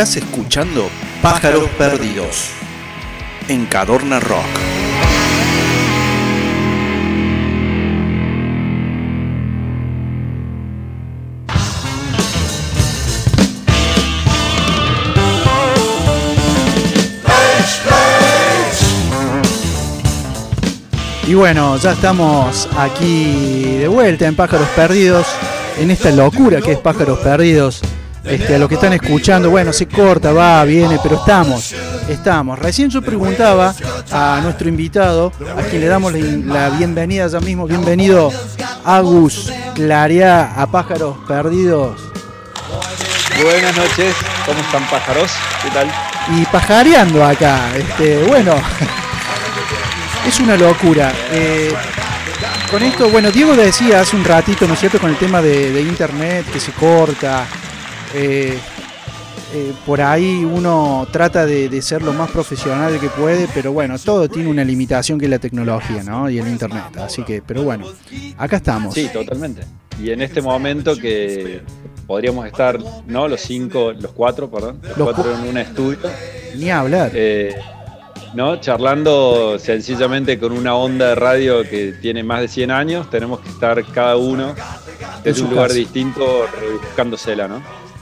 Estás escuchando Pájaros Perdidos en Cadorna Rock. Y bueno, ya estamos aquí de vuelta en Pájaros Perdidos, en esta locura que es Pájaros Perdidos. Este, a los que están escuchando, bueno, se corta, va, viene, pero estamos, estamos. Recién yo preguntaba a nuestro invitado, a quien le damos la, bienvenida ya mismo, bienvenido Agus Claria a Pájaros Perdidos. Buenas noches, ¿cómo están pájaros? ¿Qué tal? Y pajareando acá, este, bueno, es una locura. Eh, con esto, bueno, Diego decía hace un ratito, ¿no es cierto?, con el tema de internet que se corta, eh, eh, por ahí uno trata de, ser lo más profesional que puede, pero bueno, todo tiene una limitación que es la tecnología, ¿no? Y el internet. Así que, pero bueno, acá estamos. Sí, totalmente. Y en este momento que podríamos estar, ¿no? Los cinco, los cuatro, perdón, los, cuatro en un estudio. Ni hablar. Eh, ¿no? Charlando sencillamente con una onda de radio que tiene más de 100 años, tenemos que estar cada uno en un lugar distinto buscándosela, ¿no?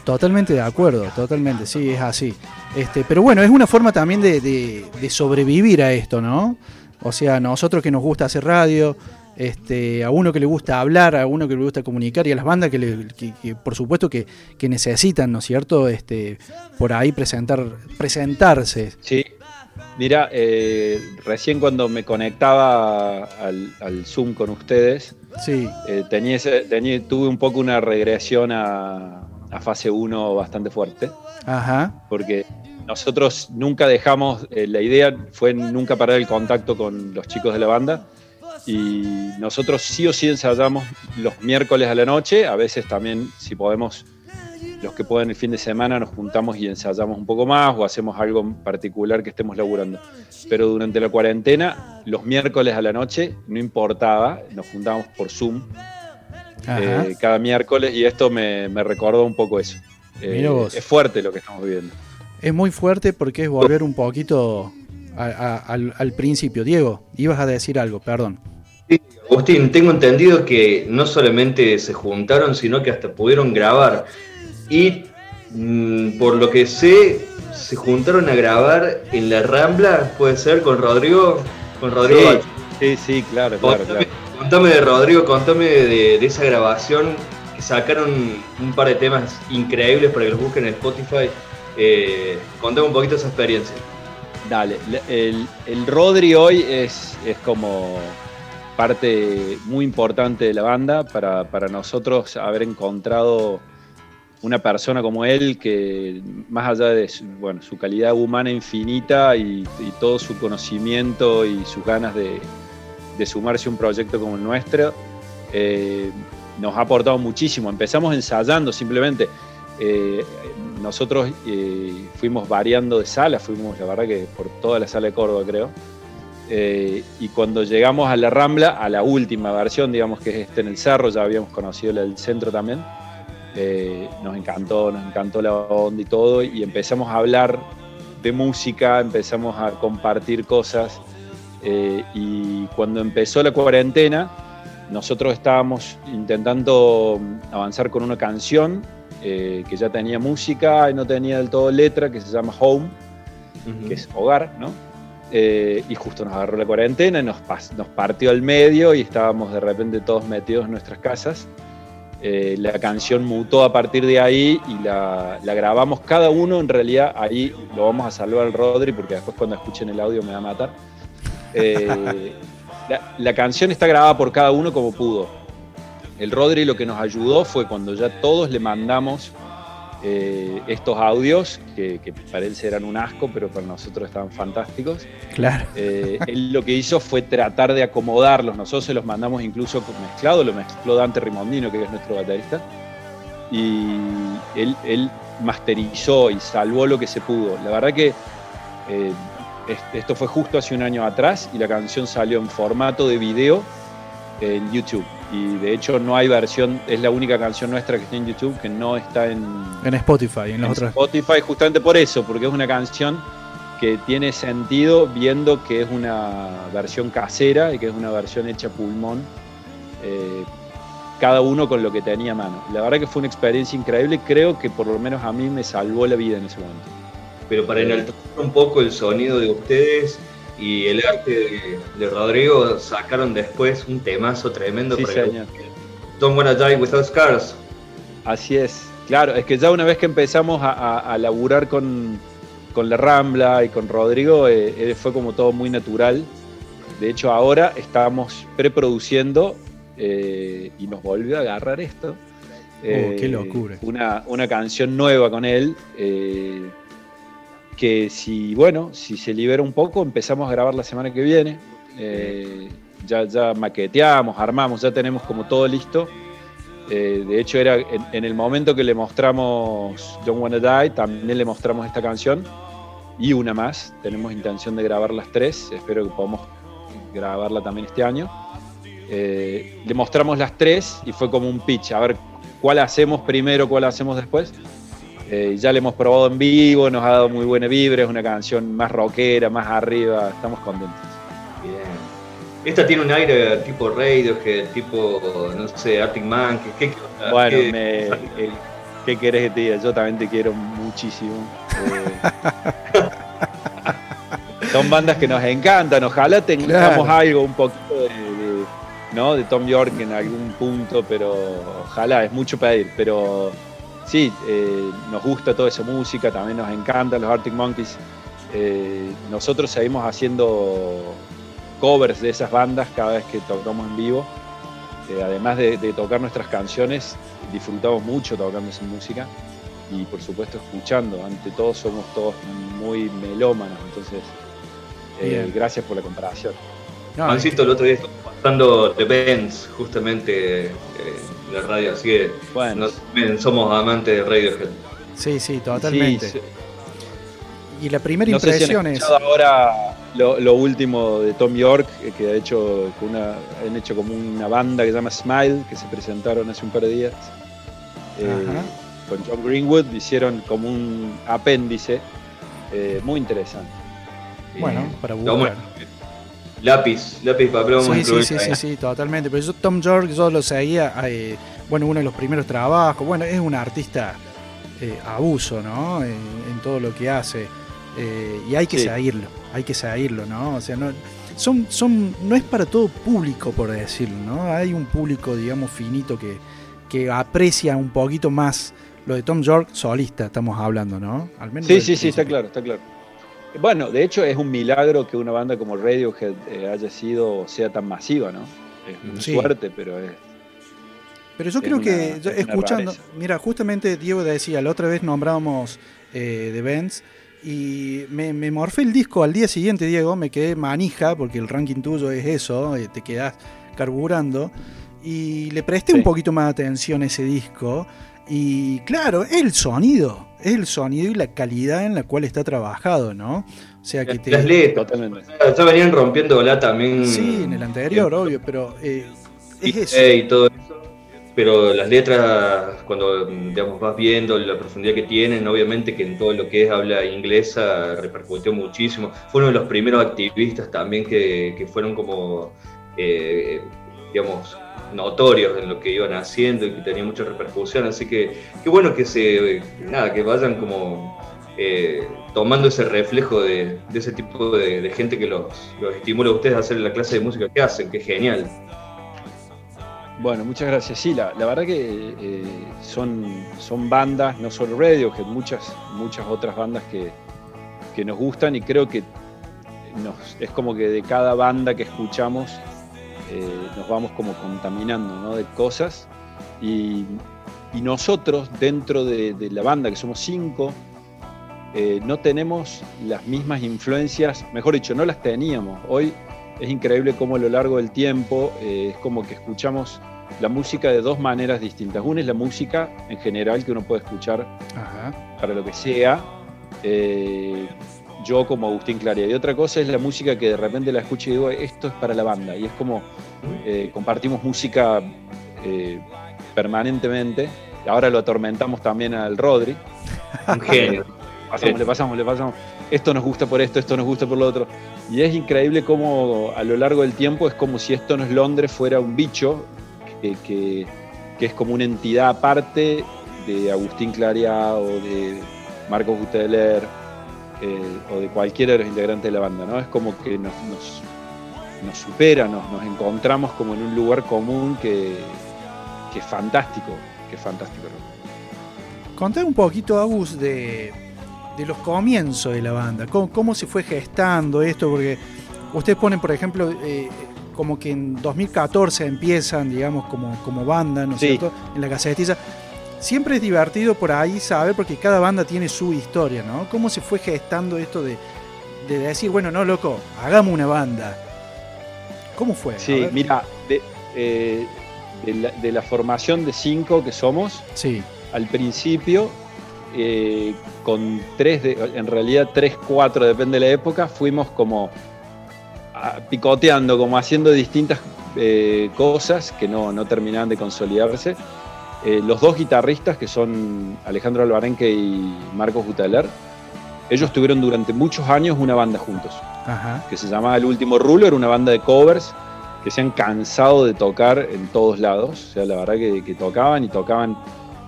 Totalmente de acuerdo, totalmente, sí, es así. Este, pero bueno, es una forma también de, sobrevivir a esto, ¿no? O sea, nosotros que nos gusta hacer radio, este, a uno que le gusta hablar, a uno que le gusta comunicar y a las bandas que, por supuesto que, necesitan, ¿no es cierto? Este, por ahí presentar, presentarse. Sí. Mira, eh, recién cuando me conectaba al, Zoom con ustedes, sí. Eh, tenía, tuve un poco una regresión a, a fase 1 bastante fuerte. Ajá. Porque nosotros nunca dejamos, eh, la idea fue nunca parar el contacto con los chicos de la banda y nosotros sí o sí ensayamos los miércoles a la noche, a veces también si podemos, los que pueden el fin de semana nos juntamos y ensayamos un poco más o hacemos algo en particular que estemos laburando. Pero durante la cuarentena, los miércoles a la noche, no importaba, nos juntábamos por Zoom eh, cada miércoles y esto me, recordó un poco eso. Eh, es fuerte lo que estamos viviendo. Es muy fuerte porque es volver un poquito al, principio. Diego, ibas a decir algo, perdón. Sí, Agustín, tengo entendido que no solamente se juntaron, sino que hasta pudieron grabar. Y mm, por lo que sé, se juntaron a grabar en la Rambla, puede ser, con Rodrigo. Con Rodrigo. Sí, sí, claro, claro, claro. Contame de Rodrigo, contame de, esa grabación que sacaron un par de temas increíbles para que los busquen en Spotify. Eh, contame un poquito esa experiencia. Dale, el, el Rodri hoy es, es como parte muy importante de la banda para, nosotros haber encontrado una persona como él que más allá de su, bueno, su calidad humana infinita y todo su conocimiento y sus ganas de, de sumarse a un proyecto como el nuestro. Eh, nos ha aportado muchísimo. Empezamos ensayando simplemente. Eh, nosotros eh, fuimos variando de sala, fuimos la verdad que por toda la sala de Córdoba creo. y cuando llegamos a la Rambla, a la última versión, digamos que es este en el Cerro, ya habíamos conocido la del centro también, nos encantó, nos encantó la onda y todo, y empezamos a hablar de música, empezamos a compartir cosas. Eh, y cuando empezó la cuarentena, nosotros estábamos intentando avanzar con una canción eh, que ya tenía música y no tenía del todo letra, que se llama Home, que es hogar, ¿no? Eh, y justo nos agarró la cuarentena y nos, nos partió al medio y estábamos de repente todos metidos en nuestras casas. la canción mutó a partir de ahí y la, la, grabamos cada uno. En realidad, ahí lo vamos a salvar al Rodri porque después, cuando escuchen el audio, me va a matar. Eh, la, canción está grabada por cada uno como pudo. El Rodri lo que nos ayudó fue cuando ya todos le mandamos eh, estos audios, que, que, para él eran un asco, pero para nosotros estaban fantásticos. Claro. Eh, él lo que hizo fue tratar de acomodarlos. Nosotros se los mandamos incluso mezclado, lo mezcló Dante Rimondino, que es nuestro baterista. Y él, él masterizó y salvó lo que se pudo. La verdad que esto fue justo hace un año atrás y la canción salió en formato de video en YouTube. y de hecho no hay versión, es la única canción nuestra que está en YouTube que no está en, En Spotify, en los otros. Spotify justamente por eso, porque es una canción que tiene sentido viendo que es una versión casera y que es una versión hecha pulmón, eh, cada uno con lo que tenía a mano. La verdad que fue una experiencia increíble, creo que por lo menos a mí me salvó la vida en ese momento. Pero para enaltecer un poco el sonido de ustedes y el arte de, de Rodrigo, sacaron después un temazo tremendo Sí, para señor. Don't Wanna Die Without Scars. Así es, claro, es que ya una vez que empezamos a, a- a laburar con, con la Rambla y con Rodrigo, eh, eh, fue como todo muy natural. De hecho, ahora estamos preproduciendo eh, y nos volvió a agarrar esto. eh, Oh, qué locura. Una, una canción nueva con él. Que si, bueno, si se libera un poco, empezamos a grabar la semana que viene. Eh, ya, ya maqueteamos, armamos, ya tenemos como todo listo. Eh, de hecho, era en, en el momento que le mostramos Don't Wanna Die, también le mostramos esta canción y una más. Tenemos intención de grabar las tres. Espero que podamos grabarla también este año. Eh, le mostramos las tres y fue como un pitch. A ver cuál hacemos primero, cuál hacemos después. Eh, ya la hemos probado en vivo, nos ha dado muy buena vibra. Es una canción más rockera, más arriba. Estamos contentos. Bien. Esta tiene un aire tipo Radiohead, tipo, no sé, Arctic Monkeys. ¿Qué, qué- Bueno, qué- me- ¿qué querés que te diga? Yo también te quiero muchísimo. Eh, son bandas que nos encantan. Ojalá tengamos Claro. algo un poquito de, de- ¿no? de Tom York en algún punto, pero ojalá, es mucho pedir. Pero sí, eh, nos gusta toda esa música, también nos encantan los Arctic Monkeys. Eh, nosotros seguimos haciendo covers de esas bandas cada vez que tocamos en vivo. Eh, además de, de tocar nuestras canciones, disfrutamos mucho tocando esa música y por supuesto escuchando. Ante todo somos todos muy melómanos, entonces eh, gracias por la comparación. No, Juancito, el otro día estuvo pasando The Bands, justamente eh, en la radio, así que Bueno, nos- somos amantes de Radiohead. sí, sí, totalmente. sí, Y la primera no sé si han impresión es. escuchado ahora lo, lo último de Tom York, eh, que ha hecho una, han hecho como una banda que se llama Smile, que se presentaron hace un par de días. Eh, con John Greenwood hicieron como un apéndice eh, muy interesante. Bueno, Eh, para buscar. Lápiz, lápiz, papel, vamos a Sí, sí, sí, sí, sí, totalmente. Pero yo, Tom York, yo lo seguía, eh, bueno, uno de los primeros trabajos. Bueno, es un artista eh, abuso, ¿no? En, en todo lo que hace. Eh, y hay que Sí. seguirlo, hay que seguirlo, ¿no? O sea, no, son, son, no es para todo público, por decirlo, ¿no? Hay un público, digamos, finito que, que aprecia un poquito más lo de Tom York solista, estamos hablando, ¿no? Al menos Sí, sí, sí, está claro, está claro. Bueno, de hecho es un milagro que una banda como Radiohead eh, haya sido, sea tan masiva, ¿no? Es Sí. suerte, pero es... Pero yo Es creo una- que, es escuchando, rareza. mira, justamente Diego decía, la otra vez nombrábamos eh, The Bands y me, me morfé el disco al día siguiente, Diego, me quedé manija, porque el ranking tuyo es eso, eh, te quedas carburando, y le presté Sí. un poquito más de atención a ese disco, y claro, es el sonido, es el sonido y la calidad en la cual está trabajado, ¿no? O sea que te... Las letras. Totalmente. Ya venían rompiéndola también. Sí, en el anterior, obvio, pero eh, es y, eso. y todo eso. Pero las letras, cuando digamos, vas viendo la profundidad que tienen, obviamente que en todo lo que es habla inglesa repercutió muchísimo. Fue uno de los primeros activistas también que, que fueron como, eh, digamos, notorios en lo que iban haciendo y que tenía mucha repercusión. Así que qué bueno que se, nada, que vayan como eh, tomando ese reflejo de, ese tipo de, gente que los, estimula a ustedes a hacer la clase de música que hacen, que es genial. Bueno, muchas gracias. Sí, la, verdad que eh, son, son bandas, no solo Radiohead, muchas, muchas otras bandas que, que nos gustan y creo que es como que de cada banda que escuchamos eh, nos vamos como contaminando ¿no? de cosas y, y nosotros dentro de, de la banda, que somos cinco, eh, no tenemos las mismas influencias, mejor dicho, no las teníamos. Hoy es increíble cómo a lo largo del tiempo eh, es como que escuchamos la música de dos maneras distintas. Una es la música en general que uno puede escuchar Ajá. para lo que sea. eh, yo como Agustín Claria. Y otra cosa es la música que de repente la escucho y digo, esto es para la banda. Y es como eh, compartimos música eh, permanentemente. Ahora lo atormentamos también al Rodri. Un genio. Pasamos, le pasamos, le pasamos. Esto nos gusta por esto, esto nos gusta por lo otro. Y es increíble cómo a lo largo del tiempo es como si esto no es Londres fuera un bicho que, que- que es como una entidad aparte de Agustín Claria o de Marcos Guteler eh, o de cualquiera de los integrantes de la banda, ¿no? Es como que nos, nos, nos supera, nos, nos encontramos como en un lugar común que, que es fantástico, que es fantástico. Contá un poquito, Agus, de, de los comienzos de la banda. ¿Cómo, cómo se fue gestando esto? Porque ustedes ponen, por ejemplo, eh, como que en 2014 empiezan, digamos, como, como banda, ¿no es Sí. cierto? En la casetilla. Siempre es divertido por ahí saber, porque cada banda tiene su historia, ¿no? ¿Cómo se fue gestando esto de, de decir, bueno, no, loco, hagamos una banda? ¿Cómo fue? Sí, mira, de, eh, de la, de la formación de cinco que somos, Sí, al principio, eh, con tres, de- en realidad tres, cuatro, depende de la época, fuimos como picoteando, como haciendo distintas eh, cosas que no, no terminaban de consolidarse. Eh, los dos guitarristas, que son Alejandro Albarenque y Marcos Guteler, ellos tuvieron durante muchos años una banda juntos ajá. que se llamaba El Último Rulo, era una banda de covers que se han cansado de tocar en todos lados, o sea, la verdad que, que tocaban y tocaban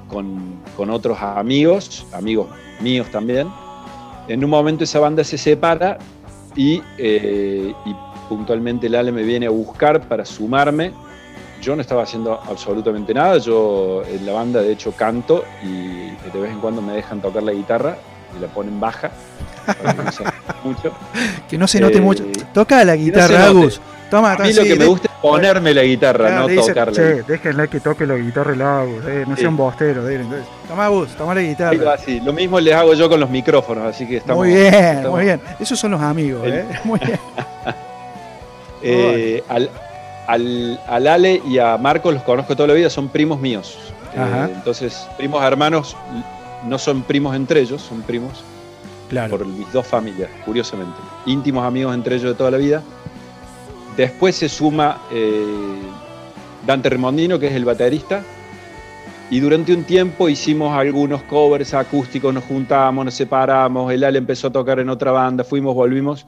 con, con otros amigos, amigos míos también. En un momento esa banda se separa y, eh, y puntualmente el Ale me viene a buscar para sumarme. Yo no estaba haciendo absolutamente nada, yo en la banda de hecho canto y de vez en cuando me dejan tocar la guitarra y la ponen baja, para que no se mucho. Que no se note Eh, mucho. Toca la no guitarra, note. Agus. Toma, A mí lo sí, que me gusta es ponerme la guitarra, Claro, no le dicen, tocarla. "Che, déjenle que toque la guitarra el Agus, eh, no Sí. sean bosteros. dele". Entonces, toma Agus, toma la guitarra. Lo mismo les hago yo con los micrófonos, así que estamos. muy bien, estamos- muy bien. Esos son los amigos, El- ¿eh? Muy bien. Eh, al, al- al Ale y a Marco los conozco toda la vida, son primos míos. Eh, entonces, primos hermanos no son primos entre ellos, son primos Claro. por mis dos familias, curiosamente. Íntimos amigos entre ellos de toda la vida. Después se suma eh, Dante Remondino, que es el baterista. Y durante un tiempo hicimos algunos covers acústicos, nos juntamos, nos separamos, el Ale empezó a tocar en otra banda, fuimos, volvimos,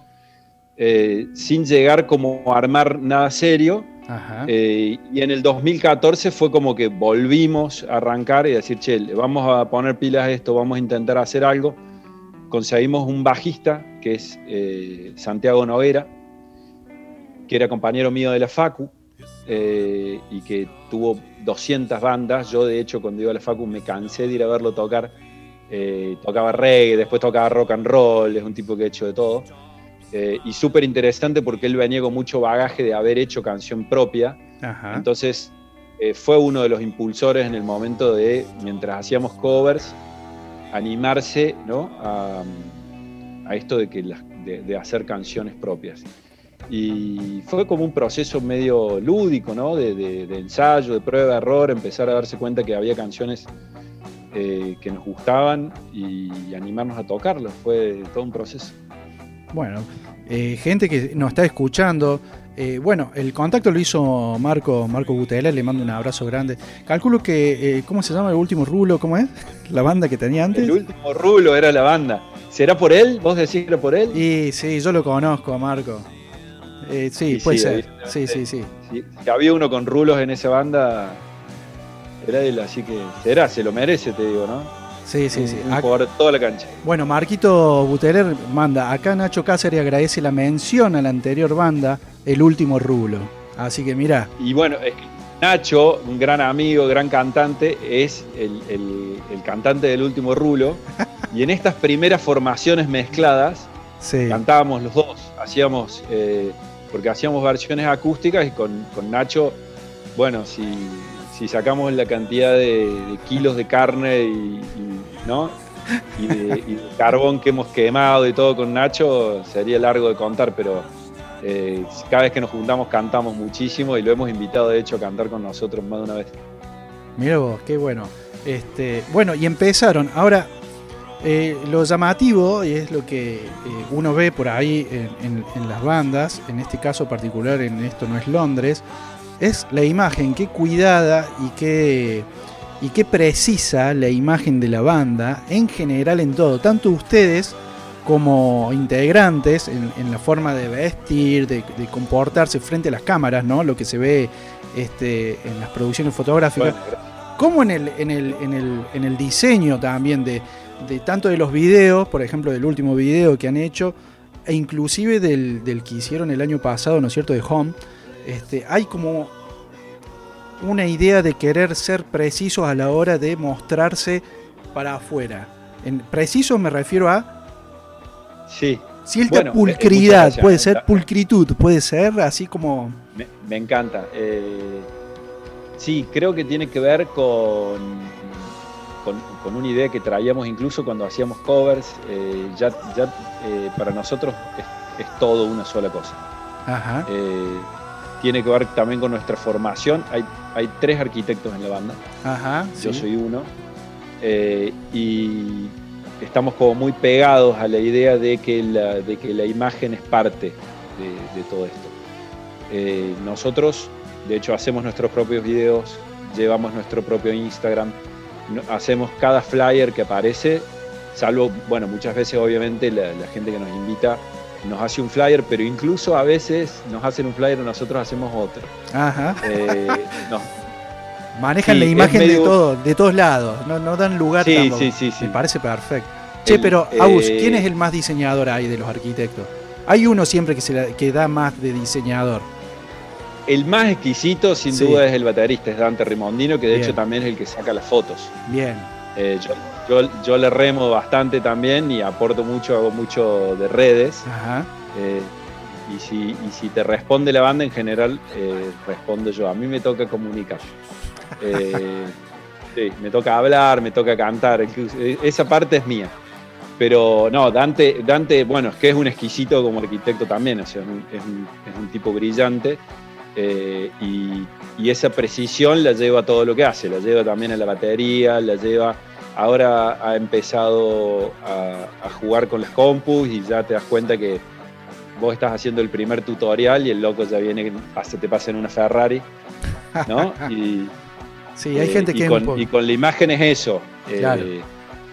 eh, sin llegar como a armar nada serio. Ajá. Eh, y en el 2014 fue como que volvimos a arrancar y decir, che, vamos a poner pilas a esto, vamos a intentar hacer algo. Conseguimos un bajista, que es eh, Santiago Noguera, que era compañero mío de la Facu eh, y que tuvo 200 bandas. Yo, de hecho, cuando iba a la Facu me cansé de ir a verlo tocar. Eh, tocaba reggae, después tocaba rock and roll, es un tipo que ha hecho de todo. Eh, y súper interesante porque él venía con mucho bagaje de haber hecho canción propia. Ajá. Entonces eh, fue uno de los impulsores en el momento de, mientras hacíamos covers, animarse ¿no? a, a esto de, que de hacer canciones propias. Y fue como un proceso medio lúdico, ¿no? de, de- de ensayo, de prueba, error, empezar a darse cuenta que había canciones eh, que nos gustaban y animarnos a tocarlas. Fue todo un proceso. Bueno, eh, gente que nos está escuchando. eh, bueno, el contacto lo hizo Marco, Marco Gutela, le mando un abrazo grande. Calculo que, eh, ¿cómo se llama el último rulo? ¿Cómo es? La banda que tenía antes. El último rulo era la banda. ¿Será por él? ¿Vos decís que era por él? Y sí, yo lo conozco, Marco. Eh, sí, Y puede sí, ser. Sí, sí, sí. Si, si había uno con rulos en esa banda, era él, así que será, se lo merece, te digo, ¿no? Sí, sí, sí. Un jugador de toda la cancha. Bueno, Marquito Guterer manda, acá Nacho Cáceres agradece la mención a la anterior banda, el último rulo. Así que mira, Y bueno, es que Nacho, un gran amigo, gran cantante, es el, el- el cantante del último rulo. Y en estas primeras formaciones mezcladas, sí. cantábamos los dos, hacíamos, eh, porque hacíamos versiones acústicas y con, con Nacho, bueno, si, si sacamos la cantidad de, de kilos de carne y, y, ¿no? y, de, de carbón que hemos quemado y todo con Nacho, sería largo de contar, pero eh, cada vez que nos juntamos cantamos muchísimo y lo hemos invitado de hecho a cantar con nosotros más de una vez. Mira vos, qué bueno. Este, bueno, y empezaron. Ahora, Eh, lo llamativo, y es lo que eh, uno ve por ahí en, las bandas, en este caso particular, en Esto no es Londres, es la imagen, qué cuidada y qué, y qué precisa la imagen de la banda, en general en todo, tanto ustedes como integrantes en, la forma de vestir, de, comportarse frente a las cámaras, ¿no? Lo que se ve este, en las producciones fotográficas, como en el, en el, en el, en el diseño también de, de, tanto de los videos, por ejemplo, del último video que han hecho, e inclusive del, del que hicieron el año pasado, ¿no es cierto?, de Home, este, hay como una idea de querer ser precisos a la hora de mostrarse para afuera. En preciso me refiero a Sí. Cierta pulcridad, puede ser pulcritud, puede ser así como... Me, encanta. Eh, sí, creo que tiene que ver con, con, una idea que traíamos incluso cuando hacíamos covers. Eh, ya ya eh, para nosotros es, todo una sola cosa. Ajá. Tiene que ver también con nuestra formación. Hay, hay tres arquitectos en la banda. Ajá, Yo soy uno. y estamos como muy pegados a la idea de que la, de que la imagen es parte de, todo esto. Eh, nosotros, de hecho, hacemos nuestros propios videos, llevamos nuestro propio Instagram, hacemos cada flyer que aparece, salvo, bueno, muchas veces obviamente la, gente que nos invita nos hace un flyer, pero incluso a veces nos hacen un flyer y nosotros hacemos otro. Ajá. Eh, Manejan la imagen de todo, de todos lados, no, no dan lugar sí, sí, sí, Me parece perfecto. Che, pero Agus, eh, ¿quién es el más diseñador ahí de los arquitectos? Hay uno siempre que, se que da más de diseñador. El más exquisito, sin duda, es el baterista, es Dante Rimondino, que de hecho también es el que saca las fotos. Bien. Eh, yo, yo, le remo bastante también y aporto mucho, hago mucho de redes. Ajá. Eh, y, si, y si te responde la banda, en general, respondo yo. A mí me toca comunicar. sí, me toca hablar, me toca cantar. Esa parte es mía. Pero no, Dante, Dante, bueno, es que es un exquisito como arquitecto también, o sea, es, un, tipo brillante eh, y, esa precisión la lleva a todo lo que hace, la lleva también a la batería, la lleva, ahora ha empezado a, jugar con las compus y ya te das cuenta que vos estás haciendo el primer tutorial y el loco ya viene, se te pasa en una Ferrari, ¿no? Y, sí, hay gente que... Con, y con la imagen es eso. Eh,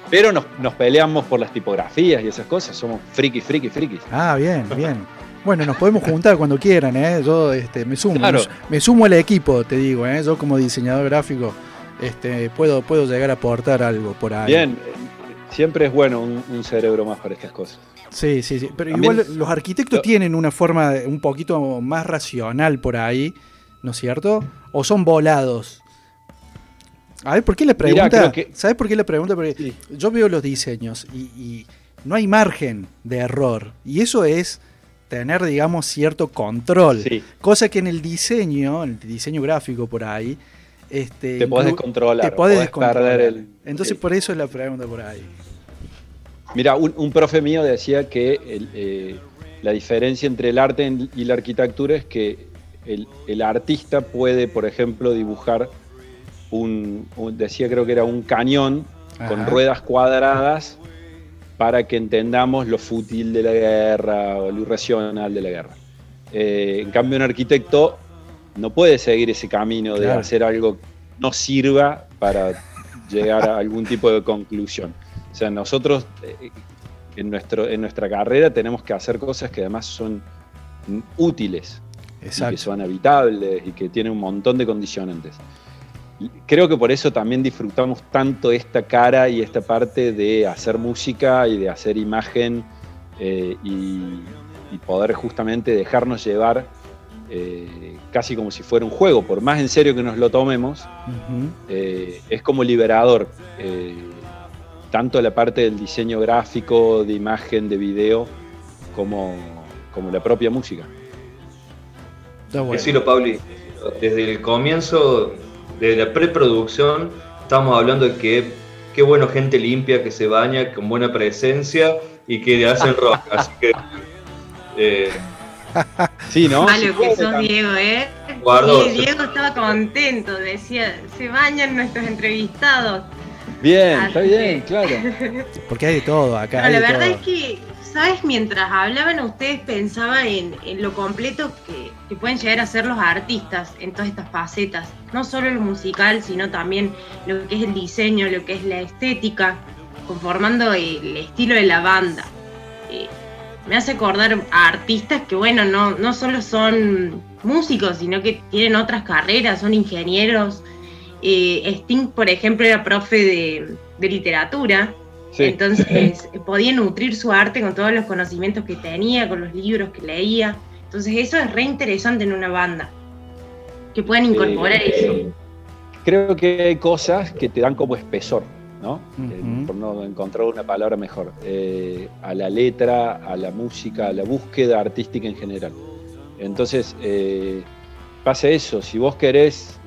pero nos, peleamos por las tipografías y esas cosas. Somos friki, friki, friki. Ah, bien, bien. Bueno, nos podemos juntar cuando quieran, ¿eh? Yo este, me sumo, me, sumo al equipo, te digo, ¿eh? Yo como diseñador gráfico este, puedo, puedo llegar a aportar algo por ahí. Bien, siempre es bueno un, cerebro más para estas cosas. Sí, sí, sí. Pero igual los arquitectos tienen una forma un poquito más racional por ahí, ¿no es cierto? ¿O son volados? A ver, ¿por qué le pregunta? ¿Sabes por qué le pregunta? Porque yo veo los diseños y, no hay margen de error. Y eso es tener, digamos, cierto control. Cosa que en el diseño, en el diseño gráfico por ahí, este, te puedes controlar. Te puedes El, Entonces, por eso es la pregunta por ahí. Mira, un, profe mío decía que eh, la diferencia entre el arte y la arquitectura es que el artista puede, por ejemplo, dibujar un, decía creo que era un cañón con ruedas cuadradas para que entendamos lo fútil de la guerra o lo irracional de la guerra. Eh, en cambio, un arquitecto no puede seguir ese camino de hacer algo que no sirva para llegar a algún tipo de conclusión. O sea, nosotros eh, en, nuestro, en nuestra carrera tenemos que hacer cosas que además son útiles, que son habitables y que tienen un montón de condicionantes. Creo que por eso también disfrutamos tanto esta cara y esta parte de hacer música y de hacer imagen eh, y, poder justamente dejarnos llevar eh, casi como si fuera un juego, por más en serio que nos lo tomemos, eh, es como liberador. tanto la parte del diseño gráfico, de imagen, de video, como, como la propia música. Decirlo, Pauli, desde el comienzo de la preproducción estamos hablando de que qué bueno gente limpia que se baña con buena presencia y que hacen rock. Así que. Eh, sí, ¿no? Malo que sos Diego, ¿eh? sí, Diego estaba contento, decía, se bañan nuestros entrevistados. Bien, está bien, claro. Porque hay de todo acá. No, la de verdad todo. es que, ¿sabes? Mientras hablaban ustedes pensaba en, en lo completo que, que pueden llegar a ser los artistas en todas estas facetas. No solo lo musical, sino también lo que es el diseño, lo que es la estética, conformando el estilo de la banda. Eh, me hace acordar a artistas que, bueno, no, no solo son músicos, sino que tienen otras carreras, son ingenieros. Eh, Sting, por ejemplo, era profe de, de literatura. Sí. Entonces podía nutrir su arte con todos los conocimientos que tenía, con los libros que leía. Entonces eso es re interesante en una banda. Que puedan incorporar Eh, eso. Creo que hay cosas que te dan como espesor, ¿no? Eh, por no encontrar una palabra mejor. Eh, a la letra, a la música, a la búsqueda artística en general. Entonces, eh, pasa eso. Si vos querés,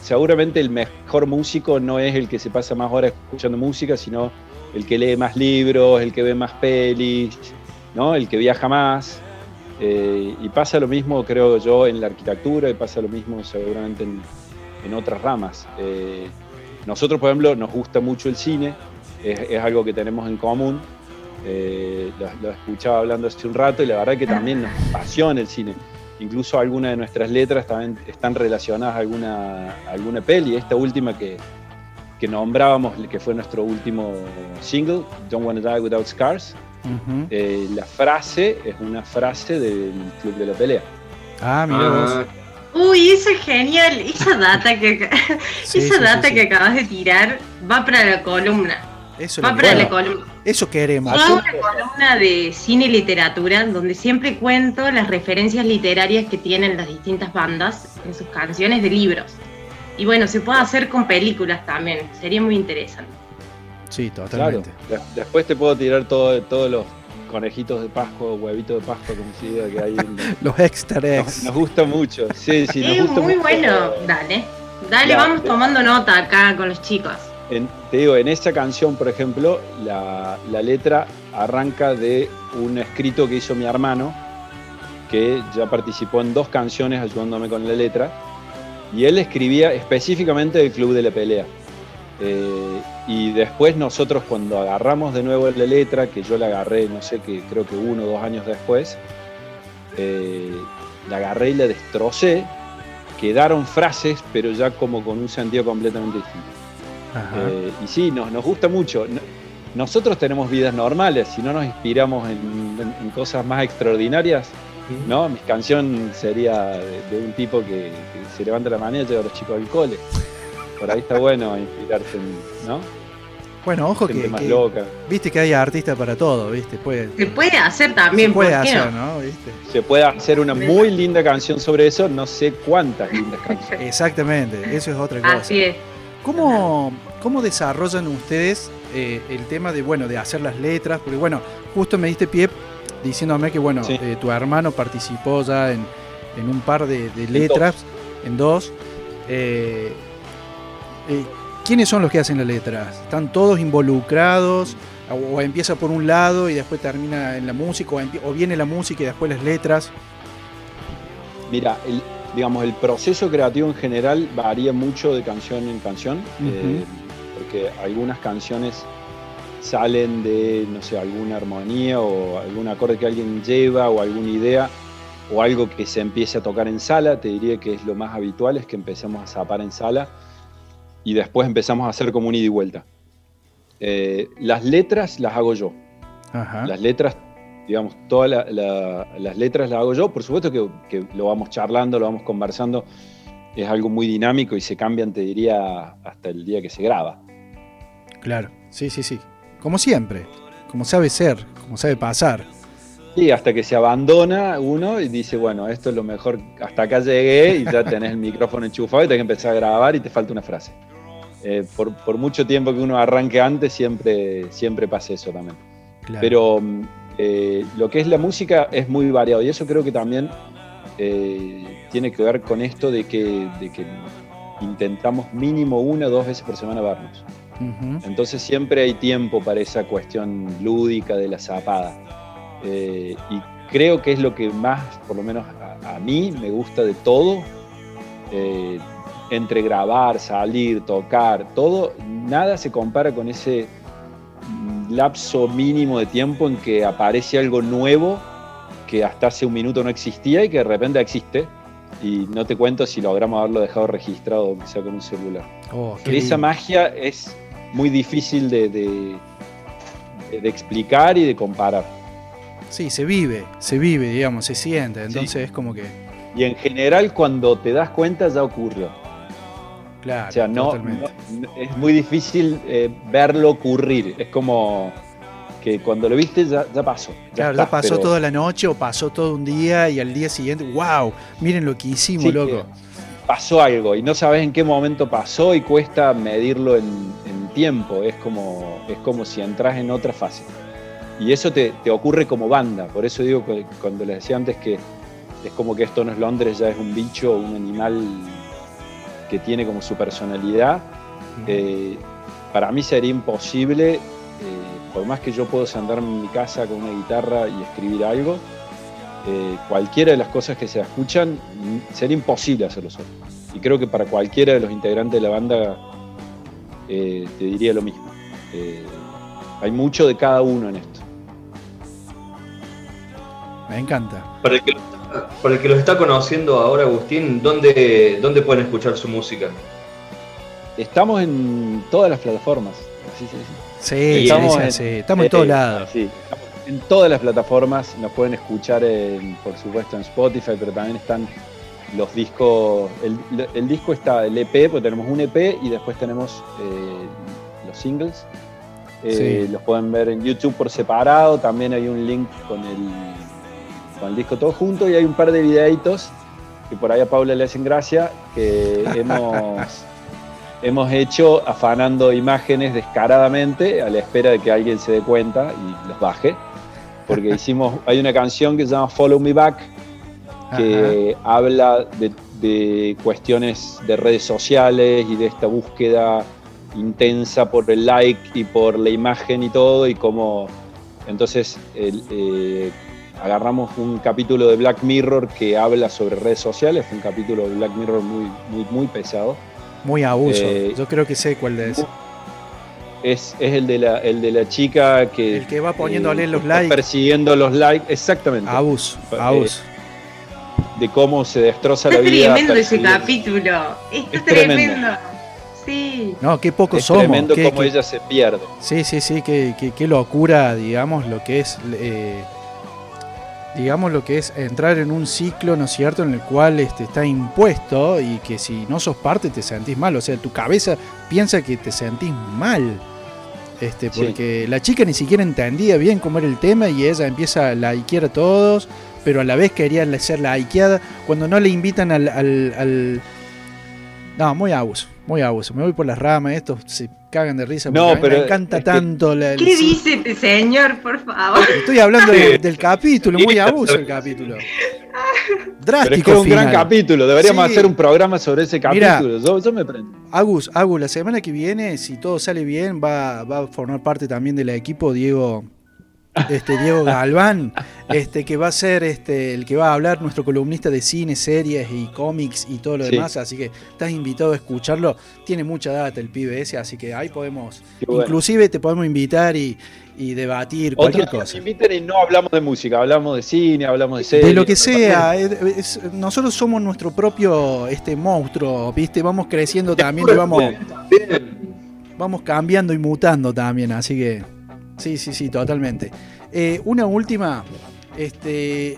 seguramente el mejor músico no es el que se pasa más horas escuchando música, sino el que lee más libros, el que ve más pelis, ¿no? El que viaja más. Eh, y pasa lo mismo, creo yo, en la arquitectura y pasa lo mismo seguramente en, en otras ramas. Eh, nosotros, por ejemplo, nos gusta mucho el cine, es, es algo que tenemos en común. Eh, lo, lo escuchaba hablando hace un rato y la verdad que también nos apasiona el cine. Incluso algunas de nuestras letras también están relacionadas a alguna, a alguna peli. Esta última que, que nombrábamos, que fue nuestro último single, Don't Wanna Die Without Scars, Ujú. eh, la frase es una frase del Club de la Pelea. Ah, mira vos. Ah, Uy, eso es genial. Esa data que, Sí, esa sí, data sí, que acabas de tirar va para la columna. Eso, Va para la columna. eso queremos. Hago una columna de cine y literatura donde siempre cuento las referencias literarias que tienen las distintas bandas en sus canciones de libros. Y bueno, se puede hacer con películas también, sería muy interesante. Sí, Claro. totalmente. De- Después te puedo tirar todo- todos los conejitos de Pascua, huevitos de Pascua, como se diga, que hay. en- Los extra nos, eggs. nos gusta mucho. Sí, sí, nos es gusta muy mucho. bueno, dale. Dale, La- vamos tomando nota acá con los chicos. En- te digo, en esa canción, por ejemplo, la, la letra arranca de un escrito que hizo mi hermano, que ya participó en dos canciones ayudándome con la letra, y él escribía específicamente del Club de la Pelea. Eh, y después nosotros cuando agarramos de nuevo la letra, que yo la agarré, no sé, que creo que uno o dos años después, eh, la agarré y la destrocé, quedaron frases, pero ya como con un sentido completamente distinto. Eh, y sí, nos, nos gusta mucho. No- Nosotros tenemos vidas normales, si no nos inspiramos en, en- en cosas más extraordinarias, ¿no? Mi canción sería de, de un tipo que, que se levanta a la mañana y lleva a los chicos al cole. Por ahí está bueno inspirarse en, ¿no? Bueno, ojo Gente que, más que- loca. viste que hay artistas para todo, viste, puede, Se puede hacer también, se puede ¿por qué hacer, no? ¿no? ¿Viste? Se puede hacer una muy linda canción sobre eso, no sé cuántas lindas canciones. Exactamente, eso es otra cosa. Así es. ¿Cómo, cómo desarrollan ustedes eh, el tema de, bueno, de hacer las letras? Porque, bueno, justo me diste pie diciéndome que, bueno, Sí. eh, tu hermano participó ya en, en un par de, de letras, en dos. Eh, eh, ¿Quiénes son los que hacen las letras? ¿Están todos involucrados? ¿O, empieza por un lado y después termina en la música? ¿O, empie- o viene la música y después las letras? Mira, el, digamos, el proceso creativo en general varía mucho de canción en canción, eh, porque algunas canciones salen de, no sé, alguna armonía o algún acorde que alguien lleva o alguna idea o algo que se empiece a tocar en sala, te diría que es lo más habitual, es que empecemos a zapar en sala y después empezamos a hacer como un ida y vuelta. Eh, las letras las hago yo. Ajá. Las letras, digamos, todas la- la- las letras las hago yo. Por supuesto que, que lo vamos charlando, lo vamos conversando. Es algo muy dinámico y se cambian, te diría, hasta el día que se graba. Claro, sí, sí, sí. Como siempre, como sabe ser, como sabe pasar. Y hasta que se abandona uno y dice, bueno, esto es lo mejor, hasta acá llegué y ya tenés el micrófono enchufado y tenés que empezar a grabar y te falta una frase. Eh, por, por mucho tiempo que uno arranque antes, siempre, siempre pasa eso también. Claro. Pero mm, eh, lo que es la música es muy variado y eso creo que también eh, tiene que ver con esto de que, de que intentamos mínimo una o dos veces por semana vernos. Ujú. Entonces siempre hay tiempo para esa cuestión lúdica de la zapada. Eh, y creo que es lo que más, por lo menos a, a mí, me gusta de todo. Eh, entre grabar, salir, tocar, todo, nada se compara con ese lapso mínimo de tiempo en que aparece algo nuevo que hasta hace un minuto no existía y que de repente existe. Y no te cuento si logramos haberlo dejado registrado, que sea con un celular. Oh, esa magia es muy difícil de, de- de explicar y de comparar. Sí, se vive, se vive, digamos, se siente. Entonces es como que, Y en general, cuando te das cuenta, ya ocurrió. claro, O sea, no, totalmente. no- no- es muy difícil eh, verlo ocurrir. Es como que cuando lo viste ya, ya pasó. ya Claro, está, ya pasó pero- toda la noche o pasó todo un día y al día siguiente, wow, miren lo que hicimos, Sí, loco. pasó algo y no sabes en qué momento pasó y cuesta medirlo en, en tiempo. Es como, es como si entras en otra fase. Y eso te, te ocurre como banda. Por eso digo que cuando les decía antes que es como que esto no es Londres, ya es un bicho, un animal que tiene como su personalidad. Eh, para mí sería imposible, eh, por más que yo puedo sentarme en mi casa con una guitarra y escribir algo, eh, cualquiera de las cosas que se escuchan mm, sería imposible hacerlo solo. Y creo que para cualquiera de los integrantes de la banda te diría lo mismo. Hay mucho de cada uno en esto. Me encanta. Para el, que, para el que los está conociendo ahora, Agustín, ¿dónde, ¿dónde pueden escuchar su música? Estamos en todas las plataformas. Así se dice. Sí, Estamos sí, en- sí, estamos en todos Eh, lados. Sí, estamos en todas las plataformas. Nos pueden escuchar, en, por supuesto, en Spotify, pero también están los discos. El, el disco está el EP, porque tenemos un EP y después tenemos eh, los singles. Eh, Sí. Los pueden ver en YouTube por separado. También hay un link con el, con el disco todo junto y hay un par de videitos que por ahí a Paula le hacen gracia que hemos hemos hecho afanando imágenes descaradamente a la espera de que alguien se dé cuenta y los baje. Porque hicimos, hay una canción que se llama Follow Me Back, que habla de, de cuestiones de redes sociales y de esta búsqueda intensa por el like y por la imagen y todo, y cómo entonces el, eh, agarramos un capítulo de Black Mirror que habla sobre redes sociales, fue un capítulo de Black Mirror muy, muy, muy pesado. Muy abuso. Eh, Yo creo que sé cuál es. Es, es el, de la, el de la chica que, El que va poniendo a eh, leer los likes. persiguiendo los likes, exactamente, Abuso, Eh, abuso. de cómo se destroza Está la vida. tremendo ese capítulo. Está Es tremendo. tremendo. Sí. No, qué pocos Es somos. tremendo qué- cómo qué- ella se pierde. Sí, sí, sí, qué, qué- qué locura, digamos, lo que es, eh, digamos, lo que es entrar en un ciclo, ¿no es cierto?, en el cual este, está impuesto y que si no sos parte te sentís mal, o sea, tu cabeza piensa que te sentís mal. Este, Sí. porque la chica ni siquiera entendía bien cómo era el tema y ella empieza a likear a todos, pero a la vez quería ser likeada cuando no le invitan al, al- al- No, muy abuso, muy abuso. Me voy por las ramas, estos se cagan de risa. No, pero me encanta es que- tanto la, el- ¿Qué dice este señor, por favor? Estoy hablando de- del capítulo, muy Sí, abuso el pero- capítulo. Pero es Drástico que es un gran capítulo. Deberíamos Sí. hacer un programa sobre ese capítulo. Yo, yo me prendo. Agus, Agus, la semana que viene, si todo sale bien, va, va a formar parte también del equipo Diego, este, Diego Galván, este, que va a ser este, el que va a hablar nuestro columnista de cine, series y cómics y todo lo Sí. demás, así que estás invitado a escucharlo. Tiene mucha data el pibe ese, así que ahí podemos, bueno. inclusive te podemos invitar y, y debatir cualquier día nos cosa. inviten y no hablamos de música, hablamos de cine, hablamos de series. De lo que sea, es- es- nosotros somos nuestro propio este monstruo, ¿viste? Vamos creciendo también y vamos, vamos cambiando y mutando también, así que sí, sí, sí, totalmente. Eh, una última, este,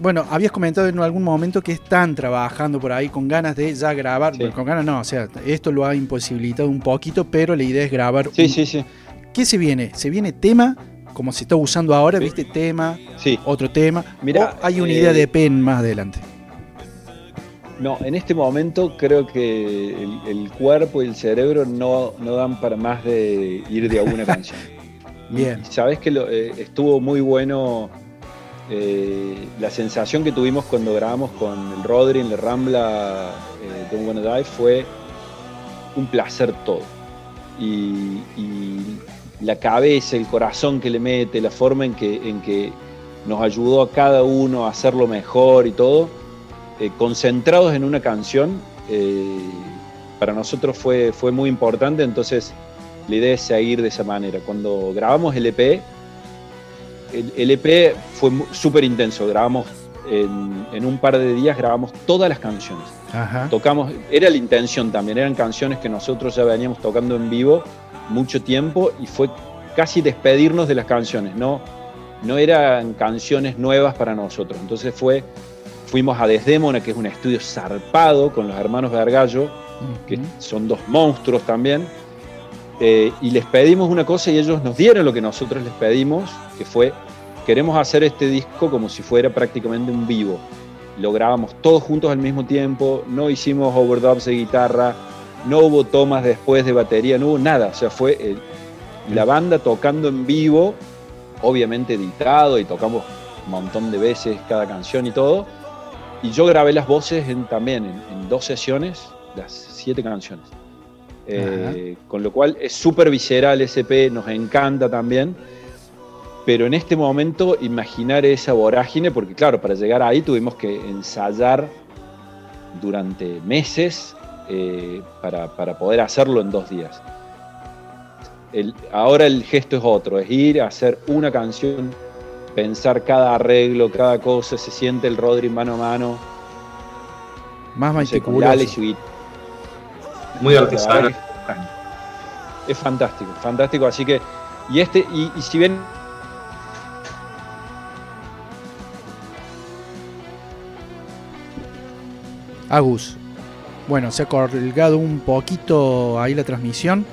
bueno, habías comentado en algún momento que están trabajando por ahí con ganas de ya grabar, Sí. con ganas no, o sea, esto lo ha imposibilitado un poquito, pero la idea es grabar. Sí, un- sí, sí. ¿Qué se viene? ¿Se viene tema? Como se está usando ahora, Sí. ¿viste? Tema, Sí. otro tema. Mirá, o hay una eh, idea de pen más adelante. No, en este momento creo que el, el cuerpo y el cerebro no, no dan para más de ir de a una canción. Bien. Sabes que lo- eh, estuvo muy bueno eh, la sensación que tuvimos cuando grabamos con el Rodri en la Rambla eh, Don't Wanna Die fue un placer todo. Y, y la cabeza, el corazón que le mete, la forma en que, en que nos ayudó a cada uno a hacerlo mejor y todo, eh, concentrados en una canción, eh, para nosotros fue, fue muy importante, entonces la idea es seguir de esa manera. Cuando grabamos el EP, el, EP fue súper intenso, grabamos en, un par de días, grabamos todas las canciones. Tocamos, era la intención también, eran canciones que nosotros ya veníamos tocando en vivo mucho tiempo y fue casi despedirnos de las canciones, no, no eran canciones nuevas para nosotros. Entonces fue, fuimos a Desdémona, que es un estudio zarpado con los hermanos Gargallo, que son dos monstruos también, eh, y les pedimos una cosa y ellos nos dieron lo que nosotros les pedimos, que fue, queremos hacer este disco como si fuera prácticamente un vivo. Lo grabamos todos juntos al mismo tiempo, no hicimos overdubs de guitarra, no hubo tomas después de batería, no hubo nada, o sea, fue eh, la banda tocando en vivo, obviamente editado y tocamos un montón de veces cada canción y todo. Y yo grabé las voces también en, dos sesiones, las siete canciones. Eh, con lo cual es súper visceral ese EP, nos encanta también. Pero en este momento imaginar esa vorágine, porque claro, para llegar ahí tuvimos que ensayar durante meses eh, para, para, poder hacerlo en dos días ahora el gesto es otro, es ir a hacer una canción, pensar cada arreglo, cada cosa, se siente el Rodri mano a mano. Más meticuloso. Muy artesano. Es fantástico, fantástico. Así que, y este, y, si bien Agus. Bueno, se ha colgado un poquito ahí la transmisión.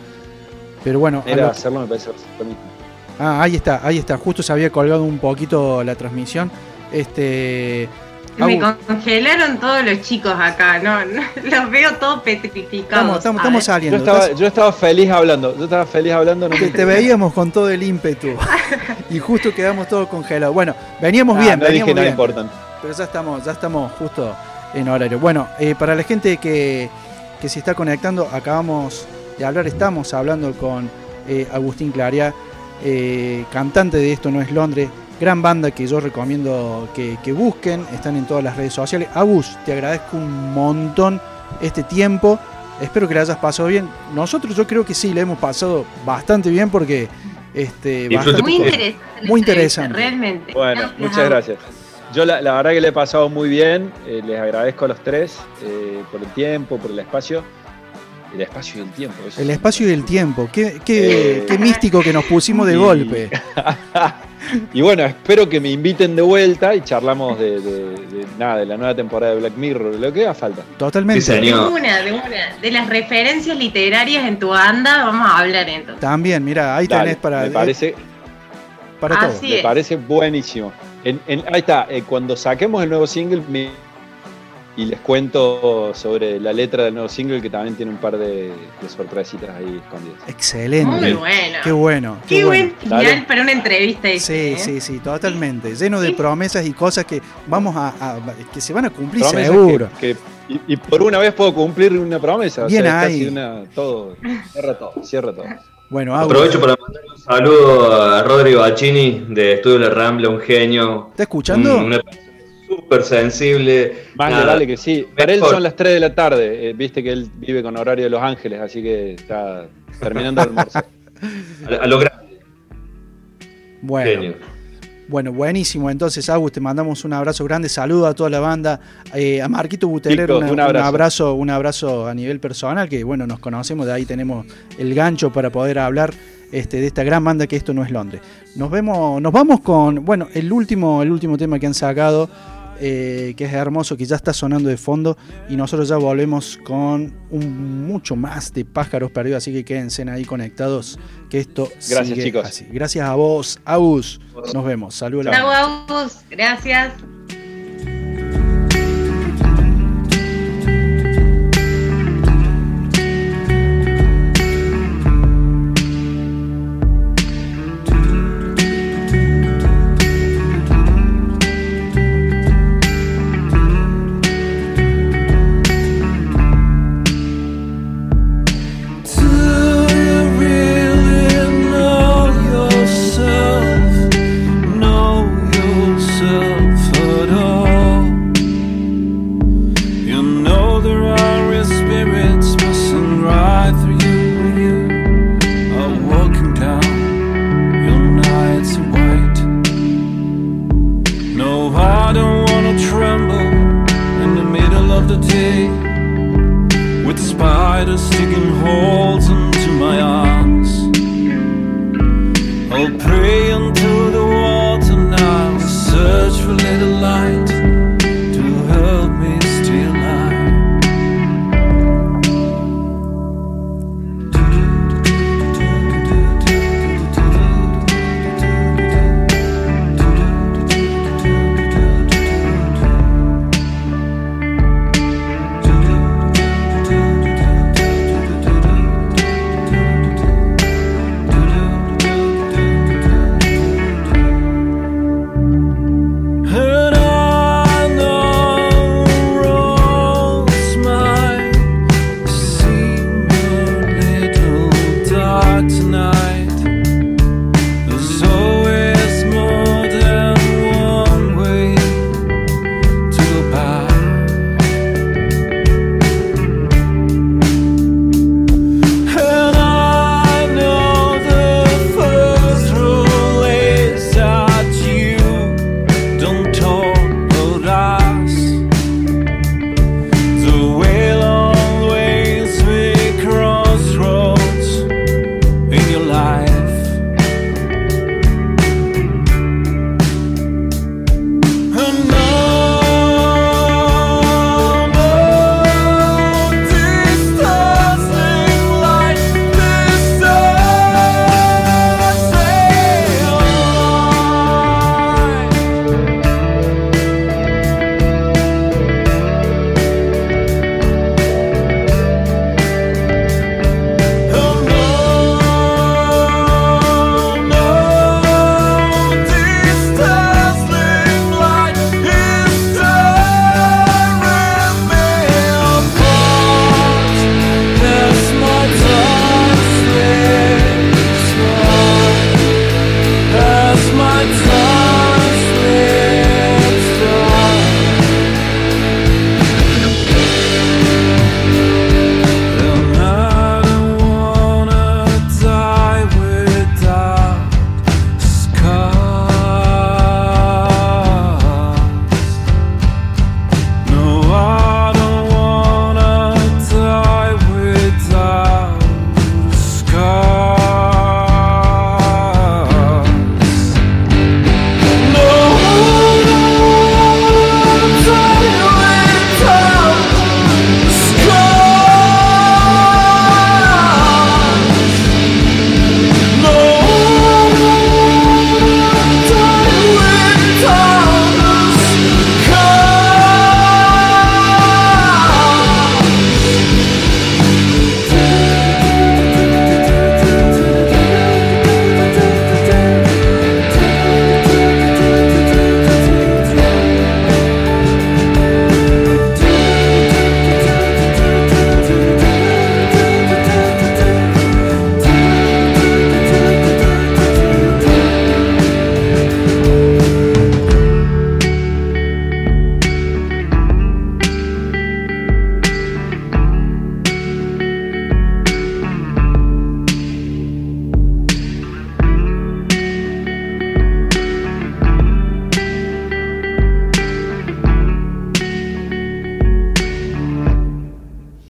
Pero bueno. Era hacerlo, me parece Ah, ahí está, ahí está. Justo se había colgado un poquito la transmisión. Este. Me congelaron todos los chicos acá, no, los veo todos petrificados. Estamos, estamos, saliendo. Yo estaba, feliz hablando, yo estaba feliz hablando. te, veíamos con todo el ímpetu y justo quedamos todos congelados. Bueno, veníamos ah, bien, no veníamos dije importante. Pero ya estamos, ya estamos justo en horario. Bueno, eh, para la gente que, que se está conectando, acabamos de hablar. Estamos hablando con eh, Agustín Claria, eh, cantante de Esto No es Londres, gran banda que yo recomiendo que, busquen, están en todas las redes sociales. Agus, te agradezco un montón este tiempo. Espero que le hayas pasado bien. Nosotros yo creo que sí, le hemos pasado bastante bien porque este, muy interesante. Muy interesante. Realmente. Bueno, muchas gracias. Yo la, verdad que le he pasado muy bien, eh, les agradezco a los tres por el tiempo, por el espacio. El espacio y el tiempo. el espacio y el tiempo. Qué, qué, eh. místico que nos pusimos de golpe. y bueno, espero que me inviten de vuelta y charlamos de, nada, de la nueva temporada de Black Mirror, lo que haga falta. Totalmente. de una, de una. De las referencias literarias en tu banda, vamos a hablar entonces. También, mira, ahí tenés para. Me parece. Para todo. Me parece buenísimo. ahí está, eh, cuando saquemos el nuevo single, y les cuento sobre la letra del nuevo single que también tiene un par de, sorpresitas ahí escondidas. Excelente. Muy bueno. Qué bueno. Qué, buen final para una entrevista. sí, ¿eh? sí, sí, totalmente. Lleno de promesas y cosas que vamos a, que se van a cumplir seguro. y, por una vez puedo cumplir una promesa. Bien ahí. todo, cierra todo, cierra todo. Bueno, Aprovecho para mandar un saludo a Rodrigo Bacini de Estudio La Rambla, un genio. ¿Está escuchando? Súper sensible. Vale, dale que sí. Para él son las 3 de la tarde. Eh, viste que él vive con horario de Los Ángeles, así que está terminando el almuerzo. a, lo grande. Bueno. Bueno, buenísimo. Entonces, Agus, te mandamos un abrazo grande. Saludo a toda la banda. Eh, a Marquito Buteler, un, abrazo. un, abrazo. a nivel personal, que bueno, nos conocemos, de ahí tenemos el gancho para poder hablar este, de esta gran banda que esto no es Londres. Nos vemos, nos vamos con, bueno, el último, el último tema que han sacado eh, que es hermoso, que ya está sonando de fondo. Y nosotros ya volvemos con un, mucho más de pájaros perdidos. Así que quédense ahí conectados. Que esto Gracias, chicos. Gracias a vos, Agus. Nos vemos. Saludos. Chau, Gracias.